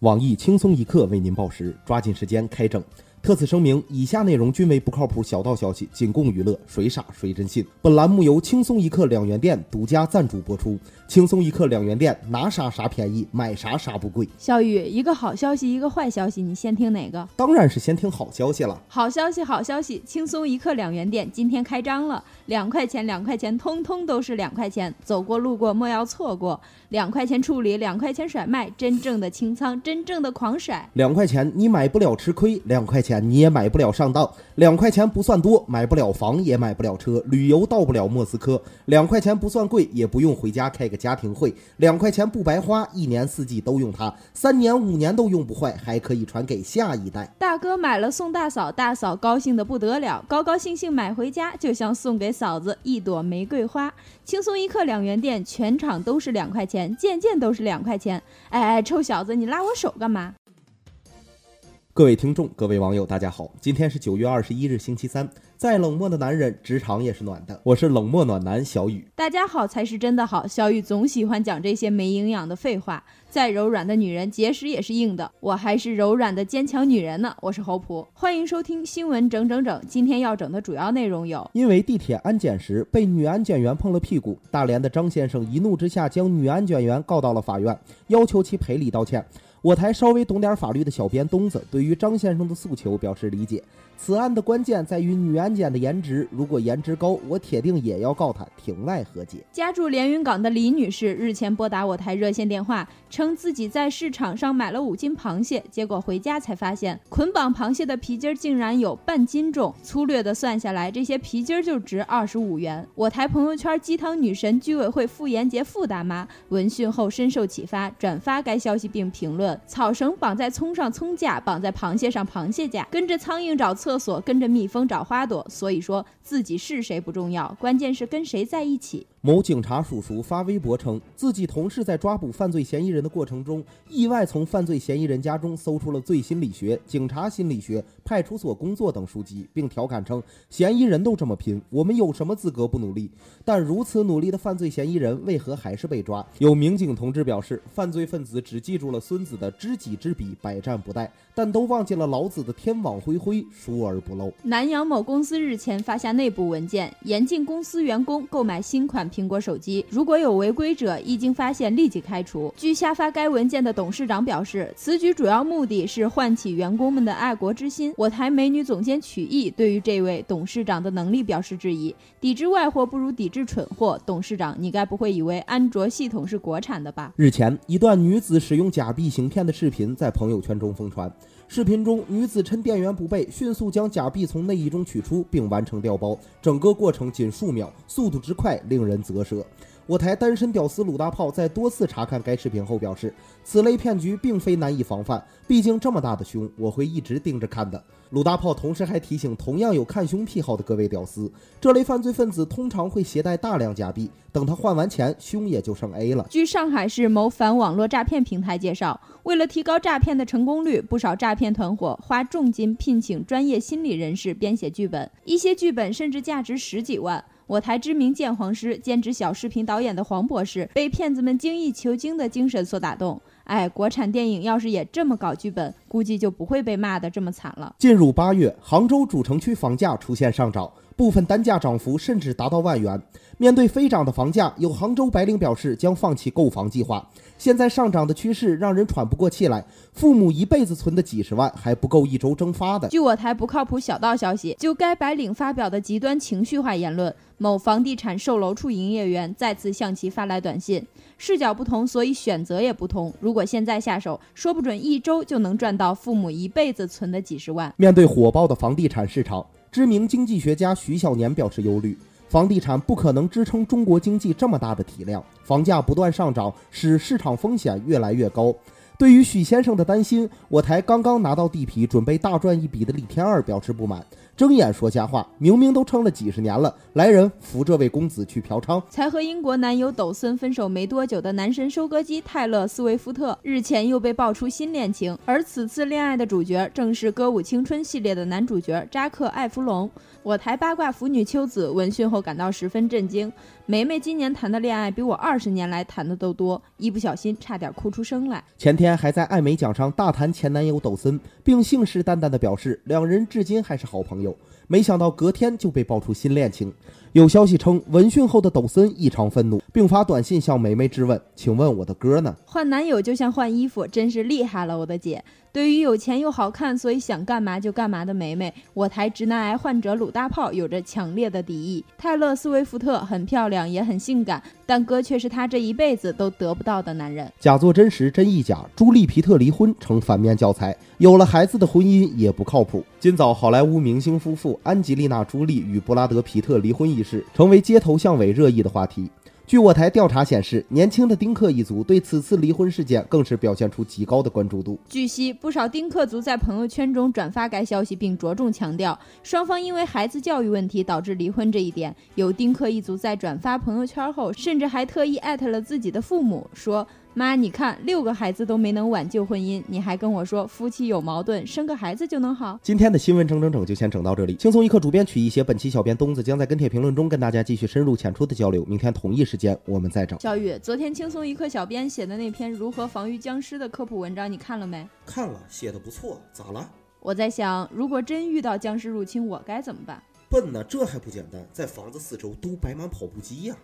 网易轻松一刻为您报时，抓紧时间开整。特此声明，以下内容均为不靠谱小道消息，仅供娱乐，谁傻谁真信。本栏目由轻松一刻两元店独家赞助播出。轻松一刻两元店，拿啥啥便宜，买啥啥不贵。小雨，一个好消息，一个坏消息，你先听哪个？当然是先听好消息了。好消息，好消息！轻松一刻两元店今天开张了，两块钱，两块钱，通通都是两块钱，走过路过莫要错过。两块钱处理，两块钱甩卖，真正的清仓，真正的狂甩。两块钱你买不了吃亏，两块钱你也买不了上当。两块钱不算多，买不了房也买不了车，旅游到不了莫斯科。两块钱不算贵，也不用回家开个家庭会。两块钱不白花，一年四季都用它，三年五年都用不坏，还可以传给下一代。大哥买了送大嫂，大嫂高兴的不得了，高高兴兴买回家，就像送给嫂子一朵玫瑰花。轻松一刻两元店，全场都是两块钱。件件都是两块钱，哎哎，臭小子，你拉我手干嘛？各位听众，各位网友，大家好，今天是九月二十一日，星期三。再冷漠的男人，职场也是暖的。我是冷漠暖男小雨。大家好才是真的好。小雨总喜欢讲这些没营养的废话。再柔软的女人，结实也是硬的。我还是柔软的坚强女人呢。我是侯普，欢迎收听新闻整整整。今天要整的主要内容有：因为地铁安检时被女安检员碰了屁股，大连的张先生一怒之下将女安检员告到了法院，要求其赔礼道歉。我台稍微懂点法律的小编东子对于张先生的诉求表示理解。此案的关键在于女安检的颜值，如果颜值高，我铁定也要告她庭外和解。家住连云港的李女士日前拨打我台热线电话，称自己在市场上买了五斤螃蟹，结果回家才发现捆绑螃蟹的皮筋竟然有半斤重，粗略的算下来，这些皮筋就值二十五元。我台朋友圈鸡汤女神居委会傅延杰傅大妈闻讯后深受启发，转发该消息并评论：草绳绑在葱上葱架，绑在螃蟹上螃蟹架，跟着苍蝇找。厕所跟着蜜蜂找花朵，所以说自己是谁不重要，关键是跟谁在一起。某警察叔叔发微博称，自己同事在抓捕犯罪嫌疑人的过程中，意外从犯罪嫌疑人家中搜出了《罪心理学》《警察心理学》《派出所工作》等书籍，并调侃称：“嫌疑人都这么拼，我们有什么资格不努力？”但如此努力的犯罪嫌疑人为何还是被抓？有民警同志表示，犯罪分子只记住了孙子的知己知彼，百战不殆，但都忘记了老子的天网恢恢，疏而不漏。南阳某公司日前发下内部文件，严禁公司员工购买新款。苹果手机如果有违规者，一经发现立即开除。据下发该文件的董事长表示，此举主要目的是唤起员工们的爱国之心。我台美女总监曲艺对于这位董事长的能力表示质疑：抵制外货不如抵制蠢货。董事长，你该不会以为安卓系统是国产的吧？日前，一段女子使用假币行骗的视频在朋友圈中疯传。视频中，女子趁店员不备，迅速将假币从内衣中取出，并完成调包，整个过程仅数秒，速度之快令人啧舌。我台单身屌丝鲁大炮在多次查看该视频后表示，此类骗局并非难以防范，毕竟这么大的胸，我会一直盯着看的。鲁大炮同时还提醒同样有看胸癖好的各位屌丝，这类犯罪分子通常会携带大量假币，等他换完钱，胸也就剩 A 了。据上海市某反网络诈骗平台介绍，为了提高诈骗的成功率，不少诈骗团伙花重金聘请专业心理人士编写剧本，一些剧本甚至价值十几万。我台知名鉴黄师、兼职小视频导演的黄博士，被骗子们精益求精的精神所打动。哎，国产电影要是也这么搞剧本，估计就不会被骂得这么惨了。进入八月，杭州主城区房价出现上涨，部分单价涨幅甚至达到万元。面对飞涨的房价，有杭州白领表示将放弃购房计划。现在上涨的趋势让人喘不过气来，父母一辈子存的几十万还不够一周蒸发的。据我台不靠谱小道消息，就该白领发表的极端情绪化言论，某房地产售楼处营业员再次向其发来短信。视角不同，所以选择也不同。如果现在下手，说不准一周就能赚到父母一辈子存的几十万。面对火爆的房地产市场，知名经济学家徐小年表示忧虑。房地产不可能支撑中国经济这么大的体量，房价不断上涨，使市场风险越来越高。对于许先生的担心，我台刚刚拿到地皮，准备大赚一笔的李天二表示不满，睁眼说瞎话，明明都撑了几十年了，来人扶这位公子去嫖娼。才和英国男友抖森分手没多久的男神收割机泰勒·斯威夫特，日前又被爆出新恋情，而此次恋爱的主角正是《歌舞青春》系列的男主角扎克·艾弗隆。我台八卦腐女秋子闻讯后感到十分震惊，梅梅今年谈的恋爱比我二十年来谈的都多，一不小心差点哭出声来。前天还在艾美奖上大谈前男友抖森，并信誓旦旦地表示两人至今还是好朋友。没想到隔天就被爆出新恋情。有消息称，闻讯后的抖森异常愤怒，并发短信向梅梅质问：“请问我的歌呢？”换男友就像换衣服，真是厉害了，我的姐。对于有钱又好看，所以想干嘛就干嘛的梅梅，我台直男癌患者鲁大炮有着强烈的敌意。泰勒·斯威夫特很漂亮，也很性感，但哥却是她这一辈子都得不到的男人。假作真实，真亦假。朱莉·皮特离婚成反面教材，有了孩子的婚姻也不靠谱。今早好莱坞明星夫妇安吉丽娜·朱莉与布拉德·皮特离婚一事，成为街头巷尾热议的话题。据我台调查显示，年轻的丁克一族对此次离婚事件更是表现出极高的关注度。据悉，不少丁克族在朋友圈中转发该消息，并着重强调双方因为孩子教育问题导致离婚这一点。有丁克一族在转发朋友圈后，甚至还特意艾特了自己的父母，说。妈，你看六个孩子都没能挽救婚姻，你还跟我说夫妻有矛盾，生个孩子就能好？今天的新闻整整整就先整到这里。轻松一刻主编曲一些，本期小编东子将在跟帖评论中跟大家继续深入浅出的交流。明天同一时间我们再整。小雨，昨天轻松一刻小编写的那篇如何防御僵尸的科普文章，你看了没？看了，写的不错。咋了？我在想，如果真遇到僵尸入侵，我该怎么办？笨呢，这还不简单，在房子四周都摆满跑步机呀。